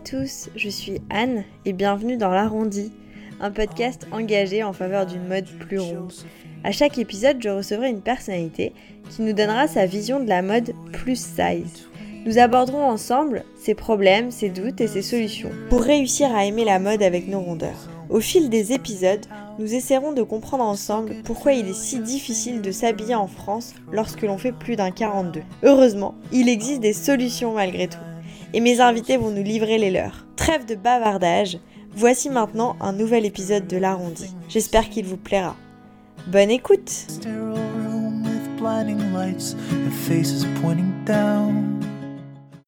à tous, je suis Anne et bienvenue dans l'Arrondi, un podcast engagé en faveur d'une mode plus ronde. À chaque épisode, je recevrai une personnalité qui nous donnera sa vision de la mode plus size. Nous aborderons ensemble ses problèmes, ses doutes et ses solutions pour réussir à aimer la mode avec nos rondeurs. Au fil des épisodes, nous essaierons de comprendre ensemble pourquoi il est si difficile de s'habiller en France lorsque l'on fait plus d'un 42. Heureusement, il existe des solutions malgré tout. Et mes invités vont nous livrer les leurs. Trêve de bavardage, voici maintenant un nouvel épisode de l'arrondi. J'espère qu'il vous plaira. Bonne écoute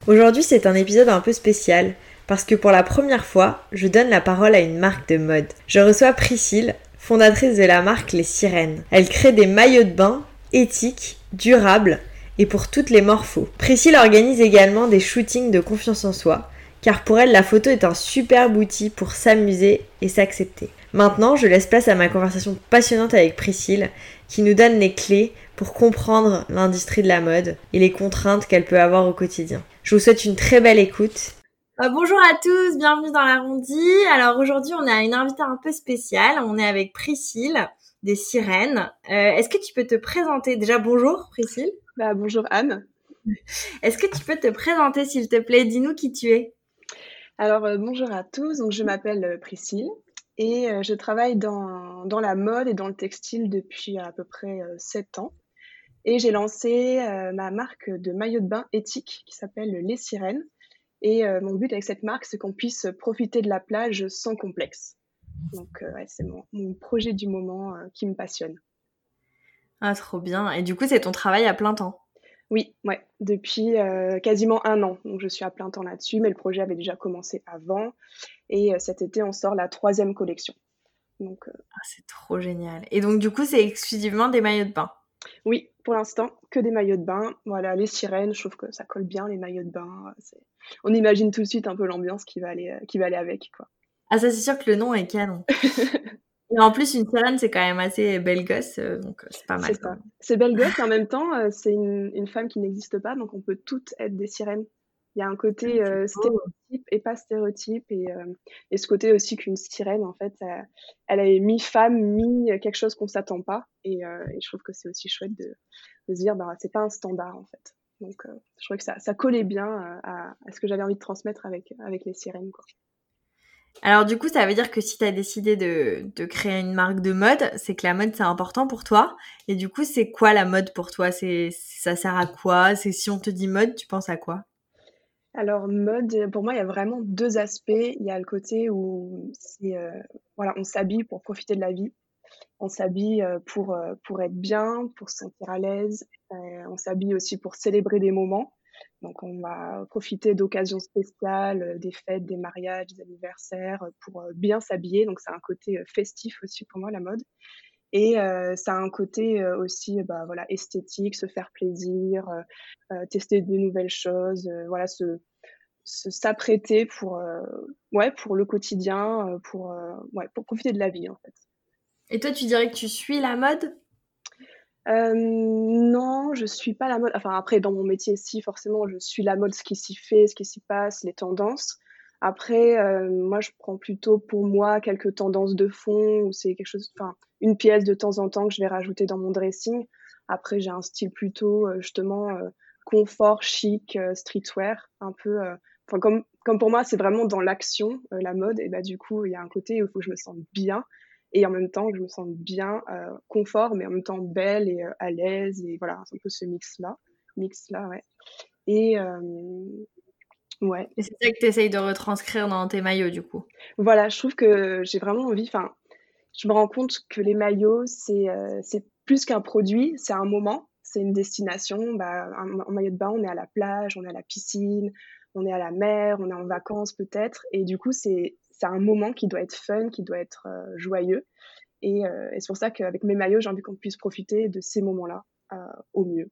Aujourd'hui c'est un épisode un peu spécial parce que pour la première fois, je donne la parole à une marque de mode. Je reçois Priscille, fondatrice de la marque Les Sirènes. Elle crée des maillots de bain éthiques, durables et pour toutes les morphos. Priscille organise également des shootings de confiance en soi, car pour elle la photo est un superbe outil pour s'amuser et s'accepter. Maintenant, je laisse place à ma conversation passionnante avec Priscille, qui nous donne les clés pour comprendre l'industrie de la mode et les contraintes qu'elle peut avoir au quotidien. Je vous souhaite une très belle écoute. Euh, bonjour à tous, bienvenue dans l'arrondi. Alors aujourd'hui, on a une invitée un peu spéciale. On est avec Priscille des Sirènes. Euh, Est-ce que tu peux te présenter? Déjà, bonjour Priscille. Bah, bonjour Anne. Est-ce que tu peux te présenter s'il te plaît? Dis-nous qui tu es. Alors euh, bonjour à tous, donc je m'appelle euh, Priscille et euh, je travaille dans, dans, la mode et dans le textile depuis à peu près 7 ans. Et j'ai lancé ma marque de maillot de bain éthique qui s'appelle Les Sirènes. Et mon but avec cette marque, c'est qu'on puisse profiter de la plage sans complexe. Donc ouais, c'est mon, mon, projet du moment qui me passionne. Ah, trop bien. Et du coup, c'est ton travail à plein temps Oui, ouais, depuis euh, quasiment un an. Donc, je suis à plein temps là-dessus, mais le projet avait déjà commencé avant. Et euh, cet été, on sort la troisième collection. Donc, euh, ah, c'est trop génial. Et donc, du coup, c'est exclusivement des maillots de bain Oui, pour l'instant, que des maillots de bain. Voilà, les sirènes, je trouve que ça colle bien, les maillots de bain. On imagine tout de suite un peu l'ambiance qui, va aller, qui va aller avec, quoi. Ah, ça, c'est sûr que le nom est canon. Et en plus, une sirène, c'est quand même assez belle gosse, euh, donc euh, c'est pas mal. C'est belle gosse et en même temps, euh, c'est une, une, femme qui n'existe pas, donc on peut toutes être des sirènes. Il y a un côté ah, stéréotype et pas stéréotype, et, et ce côté aussi qu'une sirène, en fait, elle, elle est mi-femme, mi quelque chose qu'on s'attend pas, et, et, je trouve que c'est aussi chouette de, de se dire, bah, c'est pas un standard, en fait. Donc, je trouvais que ça, ça collait bien à, à, ce que j'avais envie de transmettre avec, avec les sirènes, quoi. Alors du coup, ça veut dire que si tu as décidé de, de, créer une marque de mode, c'est que la mode c'est important pour toi. Et du coup, c'est quoi la mode pour toi? C'est ça sert à quoi? C'est si on te dit mode, tu penses à quoi? Alors mode, pour moi, il y a vraiment deux aspects. Il y a le côté où euh, voilà, on s'habille pour profiter de la vie. On s'habille euh, pour euh, pour être bien, pour se sentir à l'aise. on s'habille aussi pour célébrer des moments. Donc, on va profiter d'occasions spéciales, euh, des fêtes, des mariages, des anniversaires, euh, pour euh, bien s'habiller. Donc, c'est un côté festif aussi pour moi, la mode. Et ça a un côté aussi, bah, voilà, esthétique, se faire plaisir, tester de nouvelles choses, voilà, se s'apprêter pour, ouais, pour le quotidien, pour, ouais, pour profiter de la vie, en fait. Et toi, tu dirais que tu suis la mode? Euh, non, je suis pas la mode. Enfin, après, dans mon métier, si, forcément, je suis la mode, ce qui s'y fait, ce qui s'y passe, les tendances. Après, euh, moi, je prends plutôt pour moi quelques tendances de fond ou c'est quelque chose, enfin, une pièce de temps en temps que je vais rajouter dans mon dressing. Après, j'ai un style plutôt, euh, justement, confort, chic, streetwear, un peu. Enfin, comme, comme pour moi, c'est vraiment dans l'action, la mode, et bah, du coup, il y a un côté où il faut que je me sente bien et en même temps je me sens bien euh, confort mais en même temps belle et euh, à l'aise. Et voilà c'est un peu ce mix là mix là ouais. Et euh, ouais. Et c'est ça que tu essayes de retranscrire dans tes maillots du coup? Voilà je trouve que j'ai vraiment envie enfin je me rends compte que les maillots c'est c'est plus qu'un produit c'est un moment c'est une destination. Bah, en maillot de bain on est à la plage on est à la piscine on est à la mer on est en vacances peut-être. Et du coup c'est c'est un moment qui doit être fun, qui doit être euh, joyeux. Et, euh, et c'est pour ça qu'avec mes maillots, j'ai envie qu'on puisse profiter de ces moments-là euh, au mieux.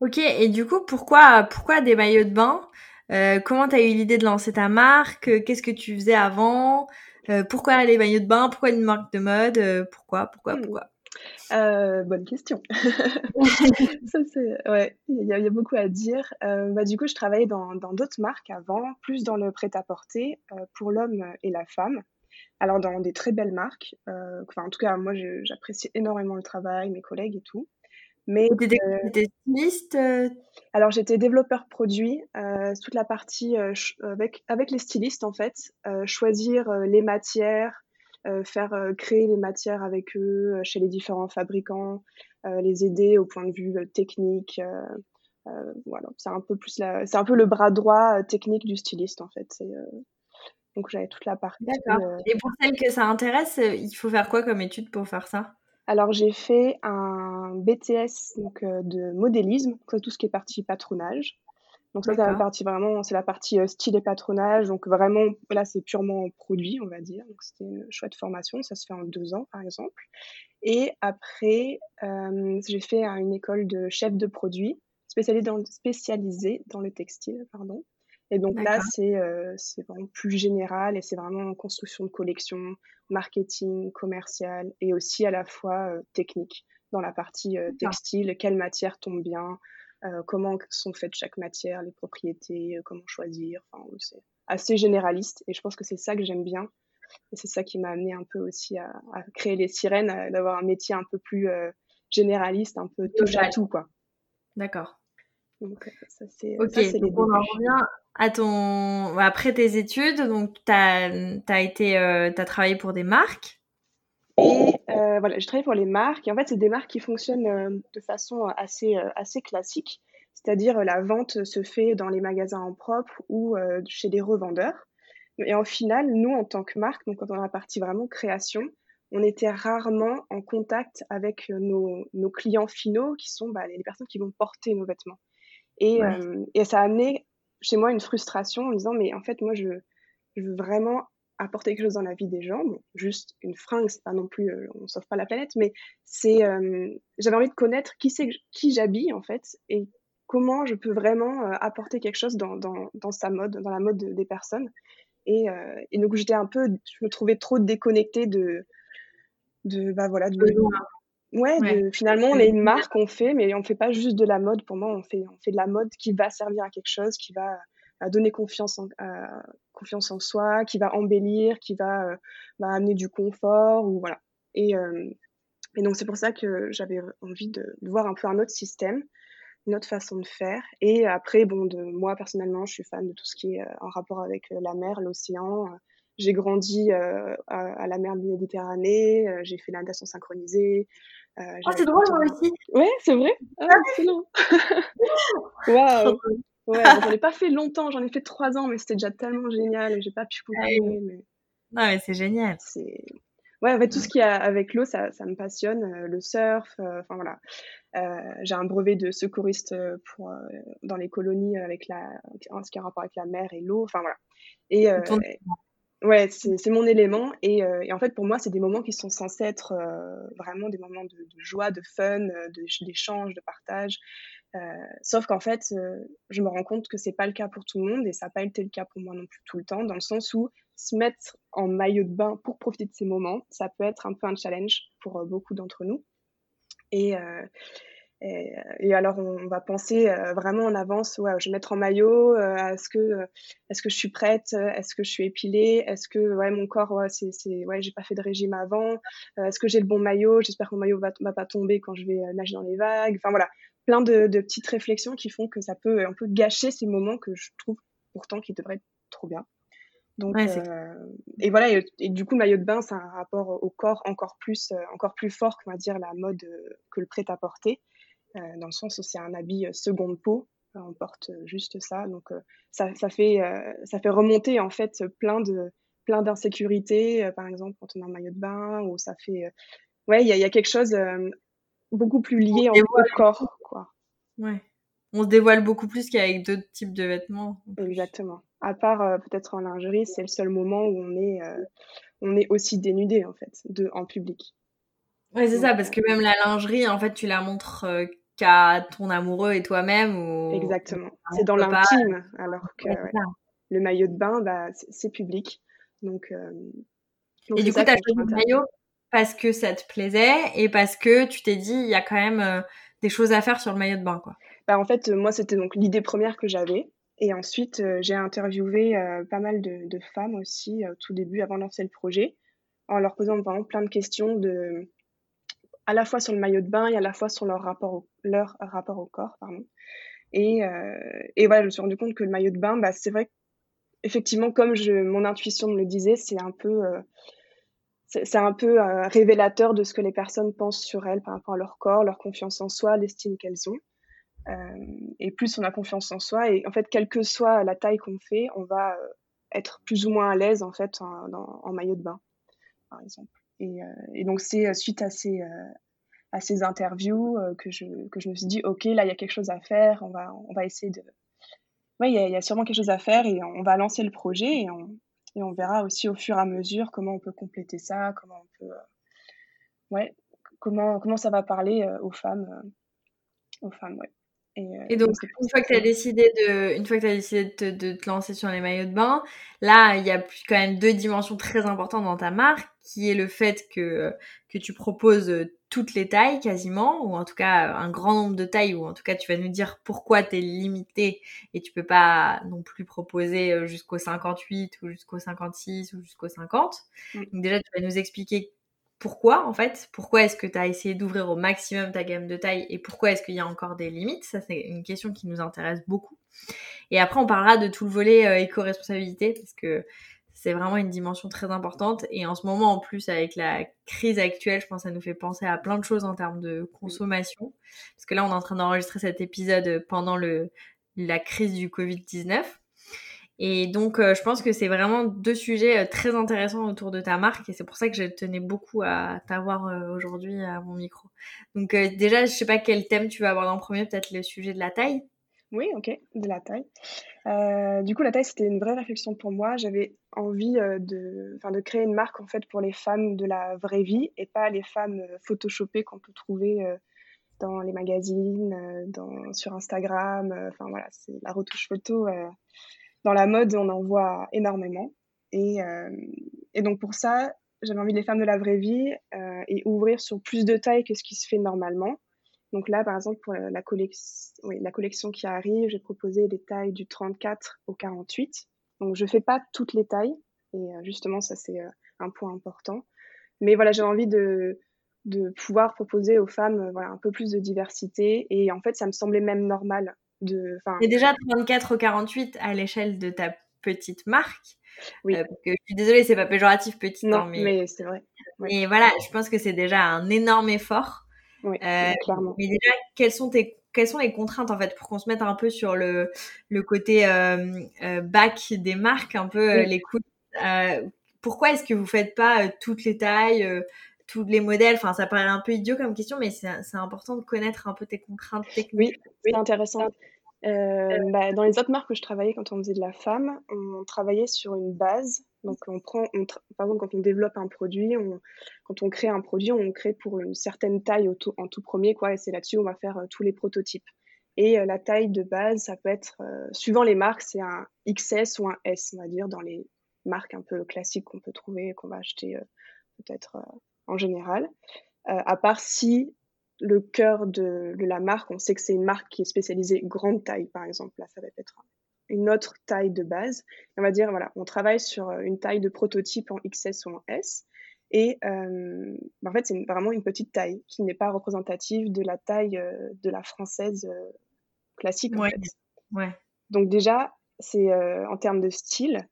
Ok, et du coup, pourquoi, pourquoi des maillots de bain? Euh, Comment tu as eu l'idée de lancer ta marque? Qu'est-ce que tu faisais avant? Euh, Pourquoi les maillots de bain? Pourquoi une marque de mode? Pourquoi? Pourquoi? Hmm. Pourquoi bonne question. ça, c'est, ouais, il y, a, beaucoup à dire. bah, du coup, je travaillais dans, d'autres marques avant, plus dans le prêt-à-porter pour l'homme et la femme. Alors, dans des très belles marques. en tout cas, moi, j'apprécie énormément le travail, mes collègues et tout. Mais t'étais styliste Alors, j'étais développeur produit, toute la partie avec, avec les stylistes, en fait, choisir les matières, faire créer les matières avec eux chez les différents fabricants, les aider au point de vue technique. voilà, c'est un peu plus c'est un peu le bras droit technique du styliste en fait. donc j'avais toute la partie. D'accord. Et pour celles que ça intéresse, il faut faire quoi comme étude pour faire ça? Alors j'ai fait un BTS donc de modélisme, tout ce qui est partie patronage. Donc ça, c'est la partie vraiment, c'est la partie euh, style et patronage. Donc vraiment, là, c'est purement produit, on va dire. Donc c'était une chouette formation. Ça se fait en deux ans, par exemple. Et après, euh, j'ai fait une école de chef de produit spécialisée dans, spécialisée dans le textile, pardon. Et donc là, c'est euh, c'est vraiment plus général et c'est vraiment construction de collection, marketing, commercial et aussi à la fois technique dans la partie textile, quelle matière tombe bien, euh, comment sont faites chaque matière, les propriétés, euh, comment choisir. Enfin, c'est assez généraliste et je pense que c'est ça que j'aime bien. Et c'est ça qui m'a amené un peu aussi à, créer les sirènes, d'avoir un métier un peu plus euh, généraliste, un peu touche à tout, quoi. D'accord. Donc, ça, c'est. Ok, donc on en revient à ton. Après tes études, donc tu as, as, été. as travaillé pour des marques. Et euh, voilà, je travaille pour les marques. Et en fait, c'est des marques qui fonctionnent euh, de façon assez, euh, assez classique. C'est-à-dire, la vente se fait dans les magasins en propre ou chez des revendeurs. Et en final, nous, en tant que marque, donc quand on a la partie vraiment création, on était rarement en contact avec nos, nos clients finaux, qui sont bah, les personnes qui vont porter nos vêtements. Et, et ça a amené chez moi une frustration en me disant, mais en fait, moi, je, je veux vraiment apporter quelque chose dans la vie des gens. juste une fringue, c'est pas non plus, euh, on sauve pas la planète, mais c'est, euh, j'avais envie de connaître qui c'est qui j'habille en fait et comment je peux vraiment euh, apporter quelque chose dans, dans, dans, sa mode, dans la mode des personnes. Et, et donc j'étais un peu, je me trouvais trop déconnectée de, de bah voilà, de, ouais, finalement on est une marque, on fait, mais on fait pas juste de la mode. Pour moi, on fait, on fait de la mode qui va servir à quelque chose, qui va à donner confiance en, confiance en soi, qui va embellir, qui va, euh, amener du confort, ou voilà. Et, euh, et donc c'est pour ça que j'avais envie de, voir un peu un autre système, une autre façon de faire. Et après, bon, de moi personnellement, je suis fan de tout ce qui est euh, en rapport avec la mer, l'océan. J'ai grandi à, la mer de Méditerranée, j'ai fait la natation synchronisée. oh, c'est drôle, moi aussi. Ouais, c'est vrai. Ah, excellent. Waouh. Ouais, j'en ai pas fait longtemps, j'en ai fait trois ans, mais c'était déjà tellement génial et j'ai pas pu ah continuer. Mais... Non, mais c'est génial. C'est... Ouais, en fait, tout ce qui a avec l'eau, ça, ça me passionne. Euh, le surf, euh, enfin voilà. Euh, j'ai un brevet de secouriste pour, dans les colonies avec la, ce qui a rapport avec la mer et l'eau, enfin voilà. Et, Ouais, c'est mon élément. Et, et, en fait, pour moi, c'est des moments qui sont censés être vraiment des moments de, joie, de fun, d'échange, de, partage. Euh, sauf qu'en fait, euh, je me rends compte que c'est pas le cas pour tout le monde et ça n'a pas été le cas pour moi non plus tout le temps, dans le sens où se mettre en maillot de bain pour profiter de ces moments, ça peut être un peu un challenge pour euh, beaucoup d'entre nous. Et, alors, on va penser vraiment en avance, ouais, je vais mettre en maillot, est-ce que, est-ce que je suis prête, est-ce que je suis épilée, est-ce que ouais, mon corps, ouais, c'est, ouais, j'ai pas fait de régime avant, est-ce que j'ai le bon maillot, j'espère que mon maillot va, va pas tomber quand je vais nager dans les vagues, enfin voilà, plein de, petites réflexions qui font que ça peut un peu gâcher ces moments que je trouve pourtant qui devraient être trop bien. Donc, euh, et voilà, et, du coup, le maillot de bain, c'est un rapport au corps encore plus, euh, encore plus fort qu'on va dire la mode euh, que le prêt-à-porter, dans le sens où c'est un habit seconde peau, on porte juste ça, donc ça, ça, fait, ça fait remonter en fait plein de plein d'insécurités, par exemple quand on a un maillot de bain, ou ça fait, ouais, il y, y a, quelque chose beaucoup plus lié au corps, quoi. Ouais. On se dévoile beaucoup plus qu'avec d'autres types de vêtements. Exactement. À part euh, peut-être en lingerie, c'est le seul moment où on est, euh, on est aussi dénudé en fait, de, en public. Ouais, c'est ça, parce que même la lingerie, en fait, tu la montres euh, qu'à ton amoureux et toi-même. Ou... Exactement. C'est dans l'intime, alors que le maillot de bain, bah, c'est public. Donc, et du coup, tu as choisi le maillot parce que ça te plaisait et parce que tu t'es dit, il y a quand même des choses à faire sur le maillot de bain, quoi. Bah, en fait, moi, c'était donc l'idée première que j'avais. Et ensuite, j'ai interviewé pas mal de, de femmes aussi au tout début, avant de lancer le projet, en leur posant vraiment plein de questions de, à la fois sur le maillot de bain et à la fois sur leur rapport au, corps. Pardon. Et, euh, voilà, je me suis rendu compte que le maillot de bain, bah, c'est vrai effectivement, comme mon intuition me le disait, c'est un peu, euh, c'est un peu euh, révélateur de ce que les personnes pensent sur elles par rapport à leur corps, leur confiance en soi, l'estime qu'elles ont. Euh, et plus on a confiance en soi, et en fait, quelle que soit la taille qu'on fait, on va euh, être plus ou moins à l'aise en fait en, maillot de bain, par exemple. Et, euh, et donc c'est suite à ces à ces interviews que je que je me suis dit ok là il y a quelque chose à faire, on va on va essayer de oui, il y, y, a sûrement quelque chose à faire et on va lancer le projet et on, et on verra aussi au fur et à mesure comment on peut compléter ça, comment on peut, ouais, comment, comment ça va parler aux femmes, aux femmes, ouais. Euh, et, donc, une fois que as décidé de, une fois que tu as décidé de, de, te lancer sur les maillots de bain, là, il y a quand même deux dimensions très importantes dans ta marque, qui est le fait que, que tu proposes toutes les tailles quasiment, ou en tout cas un grand nombre de tailles, ou en tout cas tu vas nous dire pourquoi tu es limité et tu peux pas non plus proposer euh, jusqu'au 58 ou jusqu'au 56 ou jusqu'au 50. Mm. Donc déjà, tu vas nous expliquer pourquoi en fait Pourquoi est-ce que tu as essayé d'ouvrir au maximum ta gamme de taille et pourquoi est-ce qu'il y a encore des limites? Ça, c'est une question qui nous intéresse beaucoup. Et après, on parlera de tout le volet euh, éco-responsabilité parce que c'est vraiment une dimension très importante. Et en ce moment, en plus, avec la crise actuelle, je pense que ça nous fait penser à plein de choses en termes de consommation. Parce que là, on est en train d'enregistrer cet épisode pendant le, la crise du Covid-19. Et donc, euh, je pense que c'est vraiment deux sujets euh, très intéressants autour de ta marque et c'est pour ça que je tenais beaucoup à t'avoir euh, aujourd'hui à mon micro. Donc, déjà, je sais pas quel thème tu vas aborder en premier, peut-être le sujet de la taille. Oui, ok, de la taille. du coup, la taille, c'était une vraie réflexion pour moi. J'avais envie de, de créer une marque en fait pour les femmes de la vraie vie et pas les femmes photoshopées qu'on peut trouver dans les magazines, dans, sur Instagram. Enfin voilà, c'est la retouche photo dans la mode, on en voit énormément. Et, euh, et donc pour ça, j'avais envie de les femmes de la vraie vie euh, et ouvrir sur plus de tailles que ce qui se fait normalement. Donc là, par exemple, pour la, collection, qui arrive, j'ai proposé des tailles du 34 au 48. Donc je fais pas toutes les tailles et euh, justement ça c'est un point important. Mais voilà, j'ai envie de, pouvoir proposer aux femmes un peu plus de diversité et en fait ça me semblait même normal de. Et déjà 34 au 48 à l'échelle de ta petite marque. Oui. Euh, je suis désolée, c'est pas péjoratif petite, non, hein, mais, c'est vrai. Et voilà, je pense que c'est déjà un énorme effort. Oui, euh, clairement. Mais déjà, quelles sont tes quelles sont les contraintes en fait pour qu'on se mette un peu sur le, le côté euh, euh bac des marques, un peu les coûts. pourquoi est-ce que vous faites pas toutes les tailles tous les modèles Enfin, ça paraît un peu idiot comme question, mais c'est important de connaître un peu tes contraintes techniques. Oui, c'est intéressant. Euh, bah, dans les autres marques où je travaillais quand on faisait de la femme, on travaillait sur une base. Donc, on prend, par exemple, quand on développe un produit, on, quand on crée un produit, on crée pour une certaine taille au en tout premier, quoi. Et c'est là-dessus on va faire euh, tous les prototypes. Et euh, la taille de base, ça peut être, suivant les marques, c'est un XS ou un S, on va dire, dans les marques un peu classiques qu'on peut trouver, qu'on va acheter peut-être en général. à part si le cœur de, la marque, on sait que c'est une marque qui est spécialisée grande taille, par exemple. Là, ça va être une autre taille de base. On va dire, voilà, on travaille sur euh, une taille de prototype en XS ou en S. Et euh, bah, en fait, c'est vraiment une petite taille qui n'est pas représentative de la taille euh, de la française classique. En ouais. Donc déjà, c'est en termes de style.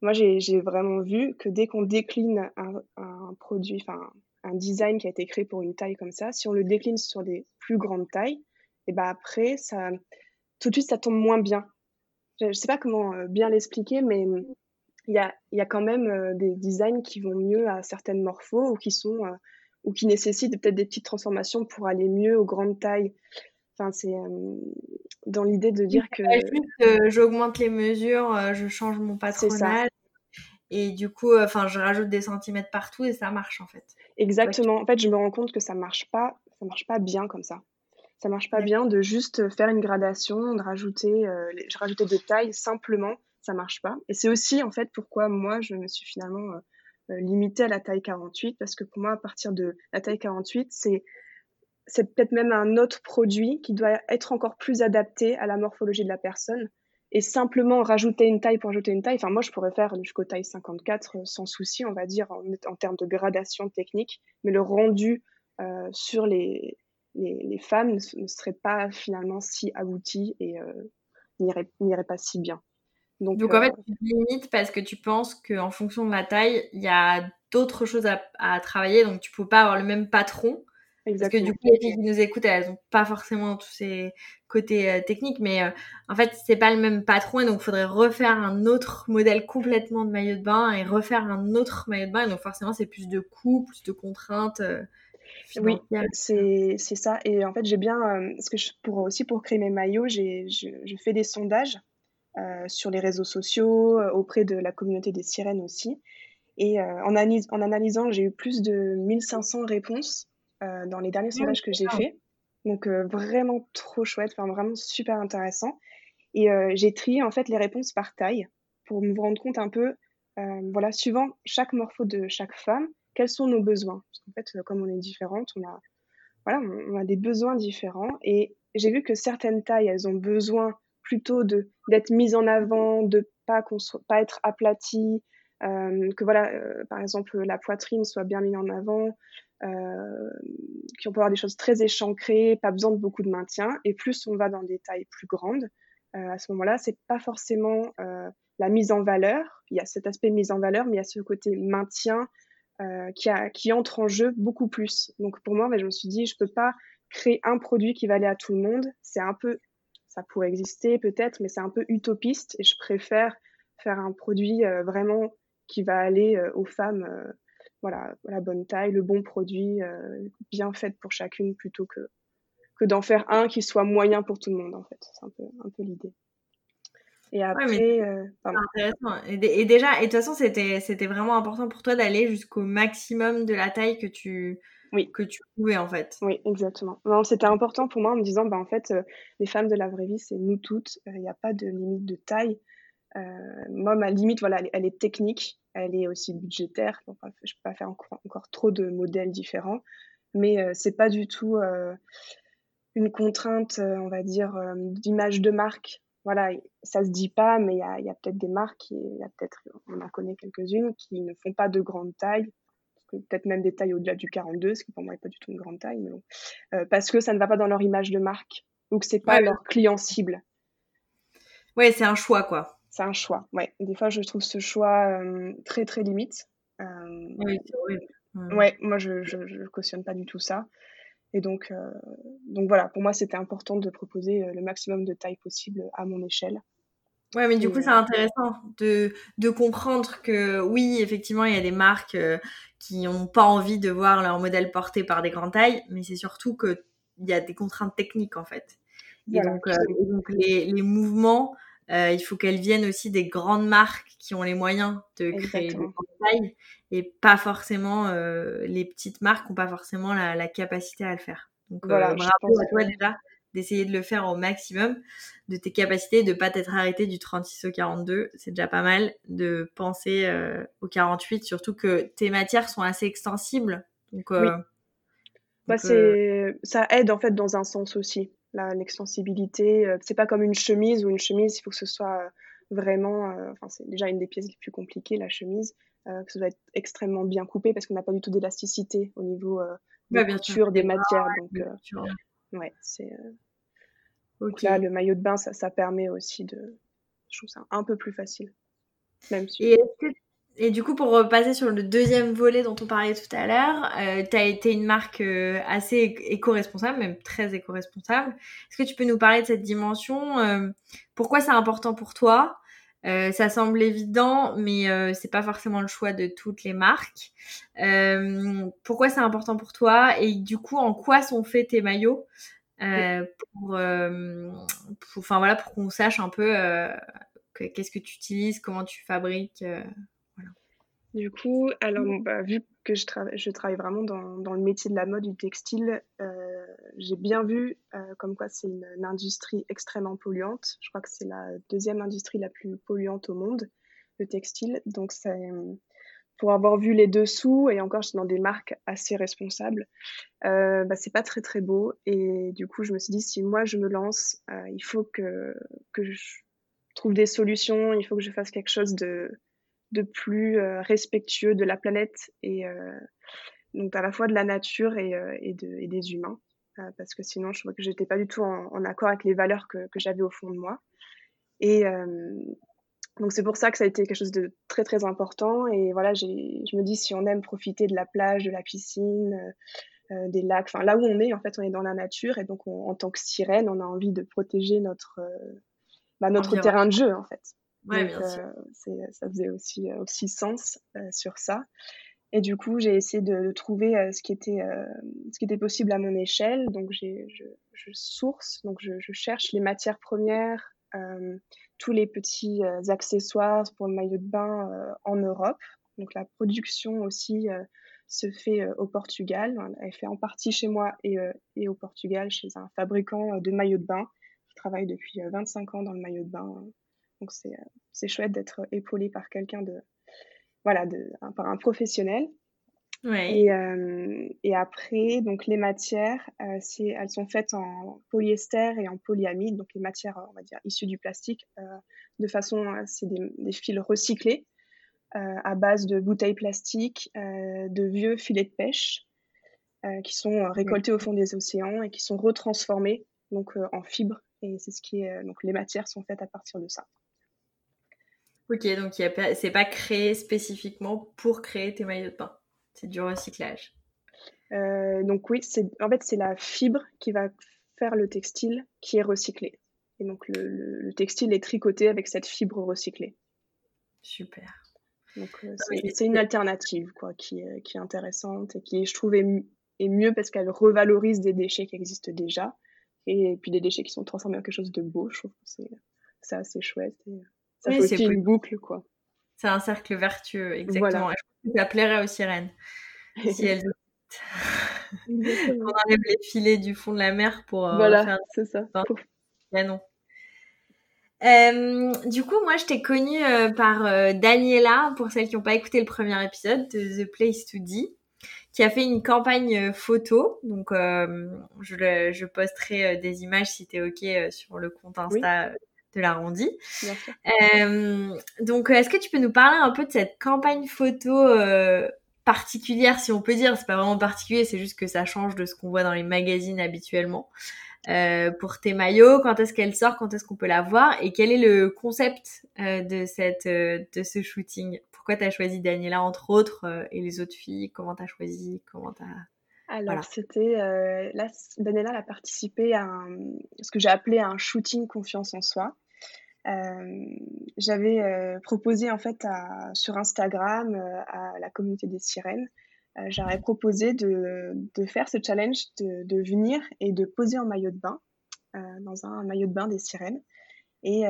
Moi, j'ai vraiment vu que dès qu'on décline un, produit, enfin un design qui a été créé pour une taille comme ça, si on le décline sur des plus grandes tailles, et ben après, tout de suite, ça tombe moins bien. Je ne sais pas comment euh, bien l'expliquer, mais il y a, y a, quand même euh, des designs qui vont mieux à certaines morphos ou qui sont euh, ou qui nécessitent peut-être des petites transformations pour aller mieux aux grandes tailles. Enfin, c'est dans l'idée de dire que. J'augmente les mesures, je change mon patronage. Et du coup, enfin, je rajoute des centimètres partout et ça marche en fait. Exactement. En fait, je me rends compte que ça marche pas, ça marche pas bien comme ça. Ça marche pas bien de juste faire une gradation, de rajouter, euh, je rajoutais de taille simplement, ça marche pas. Et c'est aussi en fait pourquoi moi je me suis finalement euh, limité à la taille 48 parce que pour moi, à partir de la taille 48, c'est c'est peut-être même un autre produit qui doit être encore plus adapté à la morphologie de la personne. Et simplement rajouter une taille pour ajouter une taille, enfin moi je pourrais faire jusqu'au taille 54 euh, sans souci, on va dire, en, termes de gradation technique, mais le rendu euh, sur les, les, femmes ne, serait pas finalement si abouti et euh, n'irait pas si bien. Donc, en fait, tu limites parce que tu penses qu'en fonction de la taille, il y a d'autres choses à, à, travailler, donc tu peux pas avoir le même patron parce que du coup, les filles qui nous écoutent, elles n'ont pas forcément tous ces côtés euh, techniques, mais euh, en fait, c'est pas le même patron, et donc il faudrait refaire un autre modèle complètement de maillot de bain et refaire un autre maillot de bain, et donc forcément, c'est plus de coûts, plus de contraintes. Euh, oui, c'est ça. Et en fait, j'ai bien, parce que je, pour aussi pour créer mes maillots, j'ai je, fais des sondages sur les réseaux sociaux, auprès de la communauté des sirènes aussi. Et en, en analysant, j'ai eu plus de 1500 réponses euh, dans les derniers sondages que j'ai faits. Donc euh, vraiment trop chouette, enfin vraiment super intéressant. Et euh, j'ai trié en fait les réponses par taille pour me rendre compte un peu, voilà, suivant chaque morpho de chaque femme, quels sont nos besoins. Parce qu'en fait, comme on est différentes, on a, voilà, on a des besoins différents. Et j'ai vu que certaines tailles, elles ont besoin plutôt de d'être mises en avant, de pas pas être aplaties, euh, que voilà, euh, par exemple, la poitrine soit bien mise en avant, euh, qui on peut avoir des choses très échancrées, pas besoin de beaucoup de maintien. Et plus on va dans des tailles plus grandes, à ce moment-là, c'est pas forcément la mise en valeur. Il y a cet aspect mise en valeur, mais il y a ce côté maintien qui, a, qui entre en jeu beaucoup plus. Donc pour moi, ben, je me suis dit, je peux pas créer un produit qui va aller à tout le monde. C'est un peu, ça pourrait exister peut-être, mais c'est un peu utopiste et je préfère faire un produit vraiment qui va aller euh, aux femmes, euh, voilà, la bonne taille, le bon produit, euh, bien fait pour chacune, plutôt que, que d'en faire un qui soit moyen pour tout le monde, en fait. C'est un peu, un peu l'idée. Et après, intéressant. Et, déjà, et de toute façon, c'était, c'était vraiment important pour toi d'aller jusqu'au maximum de la taille que tu, oui. que tu pouvais en fait. Oui, exactement. c'était important pour moi en me disant, bah, en fait, les femmes de la vraie vie, c'est nous toutes. Il n'y a pas de limite de taille. Euh, moi, ma limite, voilà, elle, est technique, elle est aussi budgétaire. je ne peux pas faire encore, encore, trop de modèles différents, mais euh, c'est pas du tout euh, une contrainte, on va dire, d'image de marque. Voilà, ça se dit pas, mais il y a, y a peut-être des marques, il y a peut-être, on en connaît quelques-unes, qui ne font pas de grande taille, peut-être même des tailles au-delà du 42, ce qui pour moi n'est pas du tout une grande taille, mais bon, parce que ça ne va pas dans leur image de marque, ou que c'est pas leur client cible. Ouais, c'est un choix, quoi c'est un choix. Ouais. Des fois, je trouve ce choix euh, très, très limite. Euh, oui, c'est Ouais, moi, je, je, cautionne pas du tout ça. Et donc, euh, donc voilà, pour moi, c'était important de proposer le maximum de taille possible à mon échelle. Ouais, mais du coup, c'est intéressant de, de, comprendre que oui, effectivement, il y a des marques qui n'ont pas envie de voir leur modèle porté par des grandes tailles, mais c'est surtout qu'il y a des contraintes techniques, en fait. Et donc, donc les, les, mouvements euh, il faut qu'elles viennent aussi des grandes marques qui ont les moyens de créer des tailles et pas forcément euh, les petites marques n'ont pas forcément la, capacité à le faire. Donc euh, voilà, bravo à toi déjà d'essayer de le faire au maximum de tes capacités, de pas t'être arrêté du 36 au 42, c'est déjà pas mal de penser au 48, surtout que tes matières sont assez extensibles. Donc, oui. bah, c'est ça aide en fait dans un sens aussi l'extensibilité. Euh, c'est pas comme une chemise ou une chemise, il faut que ce soit euh, vraiment. Euh, enfin, c'est déjà une des pièces les plus compliquées, la chemise, que ça doit être extrêmement bien coupé parce qu'on n'a pas du tout d'élasticité au niveau de la des matières. donc, ouais, c'est. Là, le maillot de bain, ça, ça permet aussi de. Je trouve ça un peu plus facile. Même si... Et est-ce que et du coup, pour repasser sur le deuxième volet dont on parlait tout à l'heure, euh, tu as été une marque euh, assez éco-responsable, même très éco-responsable. Est-ce que tu peux nous parler de cette dimension euh, Pourquoi c'est important pour toi? Ça semble évident, mais c'est pas forcément le choix de toutes les marques. pourquoi c'est important pour toi? Et du coup, en quoi sont faits tes maillots? Pour, enfin voilà, pour qu'on sache un peu qu'est-ce que tu utilises, comment tu fabriques. Du coup, alors, bah, vu que je, travaille, je travaille vraiment dans, dans, le métier de la mode, du textile, euh, j'ai bien vu euh, comme quoi c'est une, industrie extrêmement polluante. Je crois que c'est la deuxième industrie la plus polluante au monde, le textile. Donc, pour avoir vu les dessous, et encore, j'étais dans des marques assez responsables, euh, bah, c'est pas très très beau. Et du coup, je me suis dit, si moi je me lance, euh, il faut que, que je trouve des solutions, il faut que je fasse quelque chose de, de plus euh, respectueux de la planète et euh, donc à la fois de la nature et, euh, et, de, et des humains. parce que sinon, je trouvais que j'étais pas du tout en, en, accord avec les valeurs que, que j'avais au fond de moi. Et, donc c'est pour ça que ça a été quelque chose de très très important. Et voilà, je me dis si on aime profiter de la plage, de la piscine, euh, des lacs, enfin là où on est, en fait, on est dans la nature et donc on, en tant que sirène, on a envie de protéger notre euh, bah, notre terrain de jeu en fait. Ouais, donc, bien sûr. ça faisait aussi aussi sens sur ça. Et du coup, j'ai essayé de, trouver ce qui était ce qui était possible à mon échelle. Donc j'ai je, je, source, donc je, je cherche les matières premières euh, tous les petits euh, accessoires pour le maillot de bain euh, en Europe. Donc la production aussi se fait au Portugal. Elle est fait en partie chez moi et, et, au Portugal chez un fabricant de maillots de bain qui travaille depuis 25 ans dans le maillot de bain. Donc c'est chouette d'être épaulé par quelqu'un de voilà de, par un professionnel. Et, euh, et, après, donc les matières, euh, elles sont faites en polyester et en polyamide, donc les matières, on va dire, issues du plastique, euh, de façon, c'est des, des, fils recyclés à base de bouteilles plastiques, de vieux filets de pêche, qui sont récoltés au fond des océans et qui sont retransformés donc en fibres. Et c'est ce qui est, donc les matières sont faites à partir de ça. Ok, donc c'est pas créé spécifiquement pour créer tes maillots de bain. C'est du recyclage. Euh, donc oui, c'est en fait c'est la fibre qui va faire le textile qui est recyclé. Et donc le, textile est tricoté avec cette fibre recyclée. Super. Donc euh, c'est une alternative quoi, qui, est, qui est intéressante et qui je trouve est, mieux parce qu'elle revalorise des déchets qui existent déjà et puis des déchets qui sont transformés en quelque chose de beau. Je trouve que c'est assez chouette. Et ça fait aussi une boucle quoi. C'est un cercle vertueux, exactement ça plairait aux sirènes. si elles On enlève les filets du fond de la mer pour euh, voilà, c'est ça. non. Euh, du coup, moi, je t'ai connue euh, par Daniela, pour celles qui n'ont pas écouté le premier épisode de The Place to D, qui a fait une campagne photo. Donc, je, je, posterai des images si tu es OK sur le compte Insta de l'arrondi. Euh, donc, est-ce que tu peux nous parler un peu de cette campagne photo euh, particulière, si on peut dire? C'est pas vraiment particulier, c'est juste que ça change de ce qu'on voit dans les magazines habituellement. Euh, pour tes maillots, quand est-ce qu'elle sort, quand est-ce qu'on peut la voir? Et quel est le concept de cette de ce shooting? Pourquoi tu as choisi Daniela entre autres et les autres filles? Comment tu as choisi? Comment tu alors, c'était. Euh, là, Daniela a participé à ce que j'ai appelé un shooting confiance en soi. Euh, j'avais euh, proposé en fait sur Instagram à la communauté des sirènes, j'aurais proposé de, de, faire ce challenge, de, de, venir et de poser en maillot de bain, dans un maillot de bain des sirènes. Et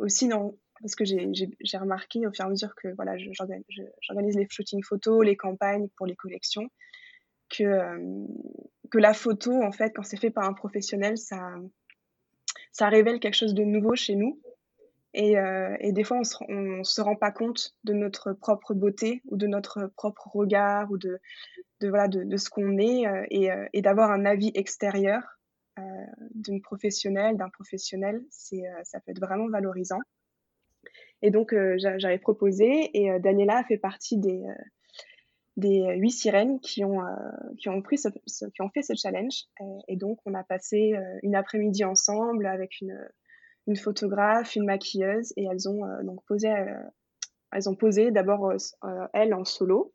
aussi, dans, parce que j'ai remarqué au fur et à mesure que voilà, j'organise les shootings photos, les campagnes pour les collections, que, euh, que la photo, en fait, quand c'est fait par un professionnel, ça, révèle quelque chose de nouveau chez nous. Et, euh, des fois, on ne se, rend pas compte de notre propre beauté ou de notre propre regard ou de, ce qu'on est euh, et, d'avoir un avis extérieur d'une professionnelle, d'un professionnel, ça peut être vraiment valorisant. Et donc, j'avais proposé et Daniela a fait partie des, des huit sirènes qui ont, euh, qui ont, pris ce, qui ont fait ce challenge. Et, donc, on a passé euh, une après-midi ensemble avec une, une photographe, une maquilleuse, et elles ont euh, donc posé, elles ont posé d'abord elles en solo,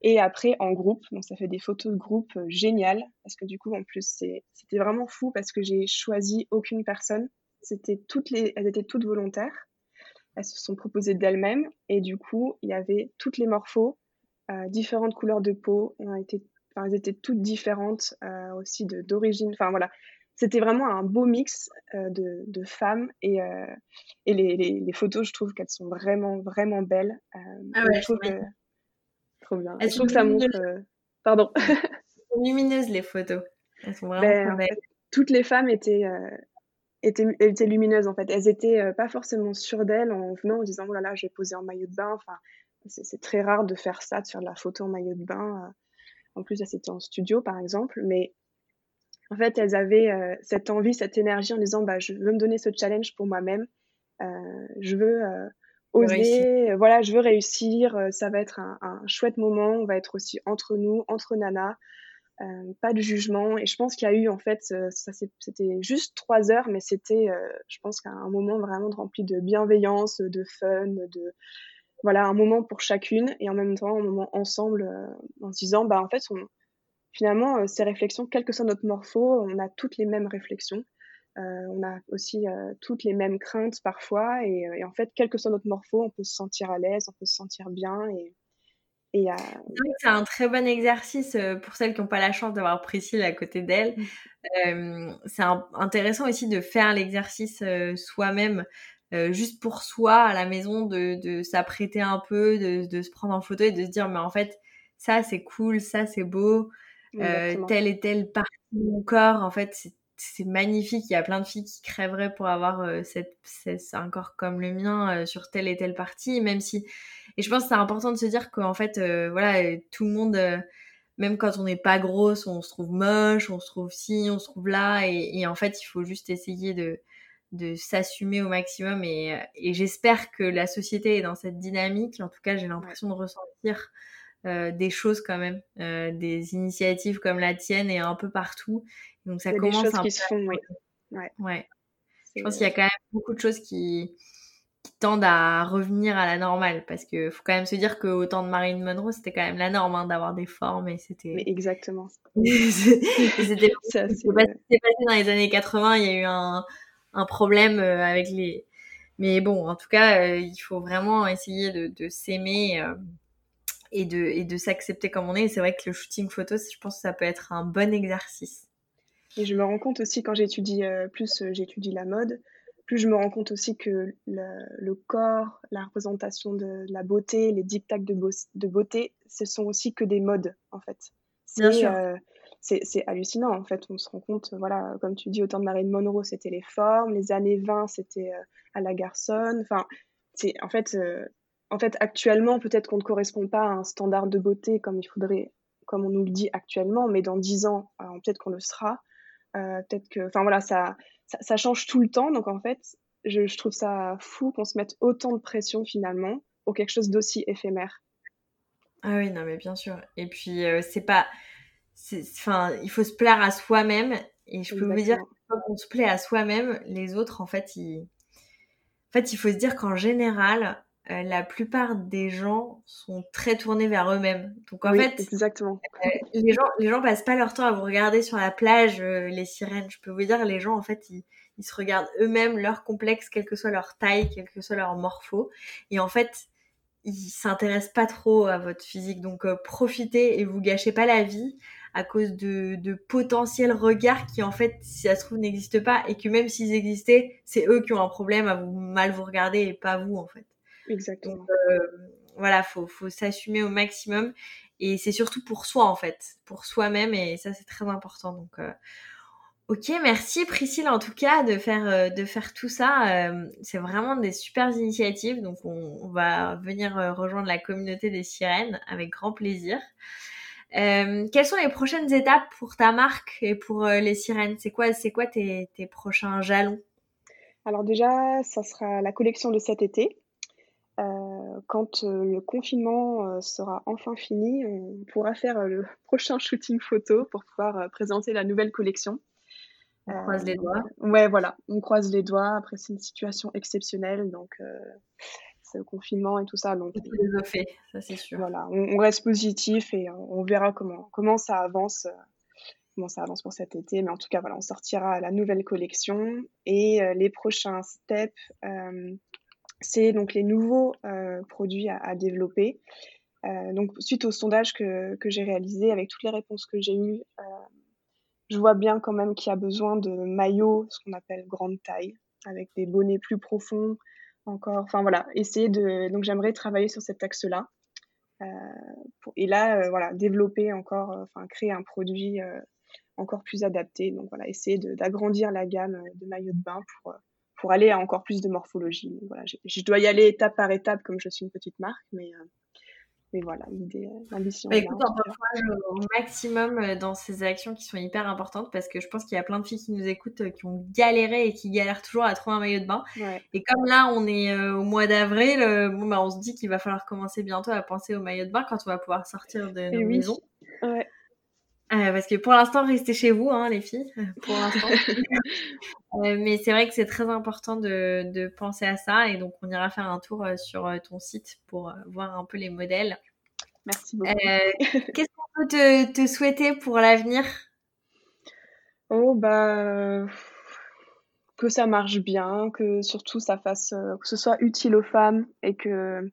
et après en groupe. Donc, ça fait des photos de groupe géniales, parce que du coup, en plus, c'était vraiment fou parce que j'ai choisi aucune personne. C'était toutes les, elles étaient toutes volontaires. Elles se sont proposées d'elles-mêmes, et du coup, il y avait toutes les morphos euh, différentes couleurs de peau. ont été, enfin, elles étaient toutes différentes euh, aussi d'origine. Enfin voilà, c'était vraiment un beau mix euh, de, de, femmes et, et les, les, les, photos, je trouve qu'elles sont vraiment, vraiment belles. ah ouais, je trouve que... Trop bien. je trouve que ça montre. Pardon. Elles sont lumineuses les photos. Elles sont vraiment ben, belles. toutes les femmes étaient, étaient, étaient, lumineuses en fait. Elles étaient pas forcément sûres d'elles en venant en disant oh là là, je vais poser en maillot de bain. Enfin, c'est très rare de faire ça, de faire de la photo en maillot de bain. En plus, là, c'était en studio, par exemple. Mais en fait, elles avaient euh, cette envie, cette énergie en disant bah, je veux me donner ce challenge pour moi-même. Euh, je veux euh, oser, voilà, je veux réussir. ça va être un, un, chouette moment. On va être aussi entre nous, entre nanas. pas de jugement. Et je pense qu'il y a eu, en fait, ça c'était juste trois heures, mais c'était, je pense qu'un moment vraiment rempli de bienveillance, de fun, de voilà, un moment pour chacune et en même temps un moment ensemble en se disant, bah en fait, on, finalement, euh, ces réflexions, quel que soit notre morpho, on a toutes les mêmes réflexions. Euh, on a aussi euh, toutes les mêmes craintes parfois. Et, en fait, quel que soit notre morpho, on peut se sentir à l'aise, on peut se sentir bien. Et, et C'est un très bon exercice pour celles qui n'ont pas la chance d'avoir Priscille à côté d'elle. Mmh. c'est intéressant aussi de faire l'exercice soi-même. Juste pour soi à la maison, de, de s'apprêter un peu, de, de, se prendre en photo et de se dire, mais en fait, ça c'est cool, ça c'est beau, euh, telle et telle partie de mon corps. En fait, c'est magnifique. Il y a plein de filles qui crèveraient pour avoir euh, cette, un corps comme le mien euh, sur telle et telle partie, même si. Et je pense que c'est important de se dire qu'en fait, voilà, tout le monde, même quand on n'est pas grosse, on se trouve moche, on se trouve ci, on se trouve là, et, en fait, il faut juste essayer de de s'assumer au maximum et, et j'espère que la société est dans cette dynamique. En tout cas, j'ai l'impression de ressentir euh, des choses quand même, euh, des initiatives comme la tienne et un peu partout. Donc ça commence des choses qui se font, oui. Ouais. Je pense qu'il y a quand même beaucoup de choses qui, tendent à revenir à la normale parce que faut quand même se dire qu'au temps de Marilyn Monroe c'était quand même la norme hein, d'avoir des formes et c'était exactement c'était passé dans les années 80 il y a eu un, un problème euh, avec les mais bon en tout cas il faut vraiment essayer de, de s'aimer et de, et de s'accepter comme on est. Et c'est vrai que le shooting photo, je pense que ça peut être un bon exercice. Et je me rends compte aussi quand j'étudie euh, plus, euh, j'étudie la mode, plus je me rends compte aussi que le, corps, la représentation de, la beauté, les dictats de, de beauté, ce sont aussi que des modes en fait. Euh, c'est hallucinant en fait. On se rend compte, voilà, comme tu dis, au temps de Marilyn Monroe, c'était les formes, les années 20, c'était à la garçonne. Enfin, c'est en fait, en fait, actuellement, peut-être qu'on ne correspond pas à un standard de beauté comme il faudrait, comme on nous le dit actuellement, mais dans dix ans, euh, peut-être qu'on le sera. Euh, peut-être que, enfin voilà, ça, ça, change tout le temps. Donc en fait, je, trouve ça fou qu'on se mette autant de pression finalement pour quelque chose d'aussi éphémère. Ah oui, non, mais bien sûr. Et puis, euh, c'est pas. Enfin, il faut se plaire à soi-même. Et je peux vous dire, quand on se plaît à soi-même, les autres, en fait, ils... en fait, il faut se dire qu'en général, euh, la plupart des gens sont très tournés vers eux-mêmes. Donc en fait, exactement. Euh, les gens, les gens passent pas leur temps à vous regarder sur la plage, euh, les sirènes. Je peux vous dire, les gens en fait, ils, ils se regardent eux-mêmes, leur complexe, quelle que soit leur taille, quel que soit leur morpho, et en fait, ils s'intéressent pas trop à votre physique. Donc profitez et vous gâchez pas la vie à cause de, de potentiels regards qui en fait, si ça se trouve, n'existent pas et que même s'ils existaient, c'est eux qui ont un problème à vous mal vous regarder et pas vous en fait. Exactement. Donc, euh, voilà, faut, faut s'assumer au maximum. Et c'est surtout pour soi, en fait, pour soi-même. Et ça, c'est très important. Donc, euh, ok, merci Priscille, en tout cas, de faire, euh, de faire tout ça. c'est vraiment des super initiatives. Donc, on, va venir rejoindre la communauté des sirènes avec grand plaisir. Quelles sont les prochaines étapes pour ta marque et pour les sirènes? C'est quoi, c'est quoi tes, tes prochains jalons? Alors déjà, ça sera la collection de cet été. Euh, quand euh, le confinement euh, sera enfin fini, on pourra faire le prochain shooting photo pour pouvoir présenter la nouvelle collection. On croise les doigts. Ouais, voilà, on croise les doigts. Après, c'est une situation exceptionnelle, donc confinement et tout ça. Donc, ça c'est sûr. Voilà, on, reste positif et on, verra comment, comment ça avance. comment ça avance pour cet été, mais en tout cas, voilà, on sortira la nouvelle collection et les prochains steps c'est donc les nouveaux euh, produits à, développer. Euh, donc, suite au sondage que, j'ai réalisé, avec toutes les réponses que j'ai eues, euh, je vois bien quand même qu'il y a besoin de maillots, ce qu'on appelle grande taille, avec des bonnets plus profonds, encore. Enfin voilà, essayer de. Donc, j'aimerais travailler sur cet axe-là. et là, voilà, développer encore, enfin, créer un produit encore plus adapté. Donc, voilà, essayer d'agrandir la gamme de maillots de bain pour aller à encore plus de morphologie. voilà, je, dois y aller étape par étape comme je suis une petite marque, mais, euh, mais voilà, l'idée, l'ambition. Bah, écoute, on au maximum dans ces actions qui sont hyper importantes parce que je pense qu'il y a plein de filles qui nous écoutent qui ont galéré et qui galèrent toujours à trouver un maillot de bain. Et comme là, on est au mois d'avril, bon, bah, on se dit qu'il va falloir commencer bientôt à penser au maillot de bain quand on va pouvoir sortir de nos maisons. Ouais. Euh, parce que pour l'instant, restez chez vous, hein, les filles, pour l'instant. Euh, mais c'est vrai que c'est très important de, de, penser à ça et donc on ira faire un tour euh, sur ton site pour voir un peu les modèles. Merci beaucoup. Qu'est-ce qu'on peut te, te, souhaiter pour l'avenir? Oh bah que ça marche bien, que surtout ça fasse que ce soit utile aux femmes et que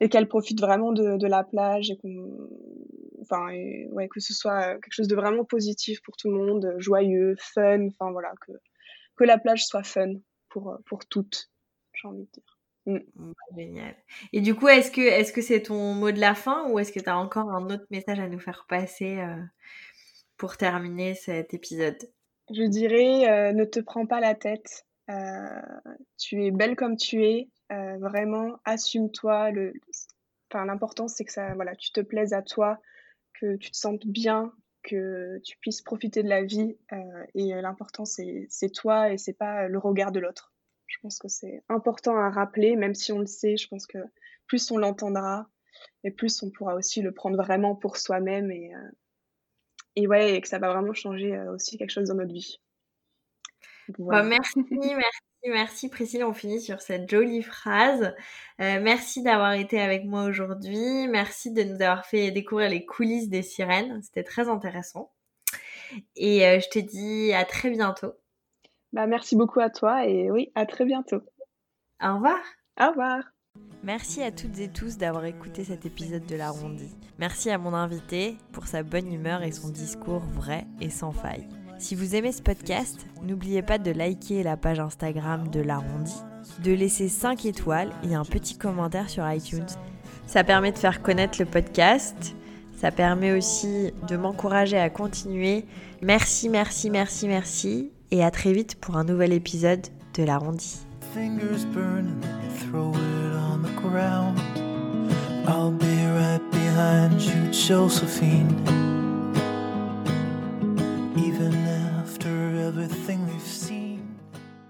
et qu'elles profitent vraiment de, de la plage et qu'on enfin ouais que ce soit quelque chose de vraiment positif pour tout le monde joyeux fun enfin voilà que que la plage soit fun pour pour toutes j'ai envie de dire mm. Génial. Et du coup, est-ce que est-ce que c'est ton mot de la fin ou est-ce que tu as encore un autre message à nous faire passer euh, pour terminer cet épisode? Je dirais euh, ne te prends pas la tête. Euh, tu es belle comme tu es. Vraiment, assume-toi. L'important c'est que ça, voilà, tu te plaises à toi, que tu te sentes bien, que tu puisses profiter de la vie. Euh, et l'important, c'est toi et c'est pas le regard de l'autre. Je pense que c'est important à rappeler, même si on le sait, je pense que plus on l'entendra et plus on pourra aussi le prendre vraiment pour soi-même et, euh, et ouais, et que ça va vraiment changer euh, aussi quelque chose dans notre vie. Bah, merci, merci Merci Priscille, on finit sur cette jolie phrase. Euh, merci d'avoir été avec moi aujourd'hui. Merci de nous avoir fait découvrir les coulisses des sirènes. C'était très intéressant. Et euh, je te dis à très bientôt. Bah, merci beaucoup à toi et oui, à très bientôt. Au revoir. Au revoir. Merci à toutes et tous d'avoir écouté cet épisode de l'arrondi. Merci à mon invité pour sa bonne humeur et son discours vrai et sans faille. Si vous aimez ce podcast, n'oubliez pas de liker la page Instagram de l'arrondi, de laisser 5 étoiles et un petit commentaire sur iTunes. Ça permet de faire connaître le podcast. Ça permet aussi de m'encourager à continuer. Merci, merci, merci, merci. Et à très vite pour un nouvel épisode de l'arrondi. I'll be right behind you, Josephine.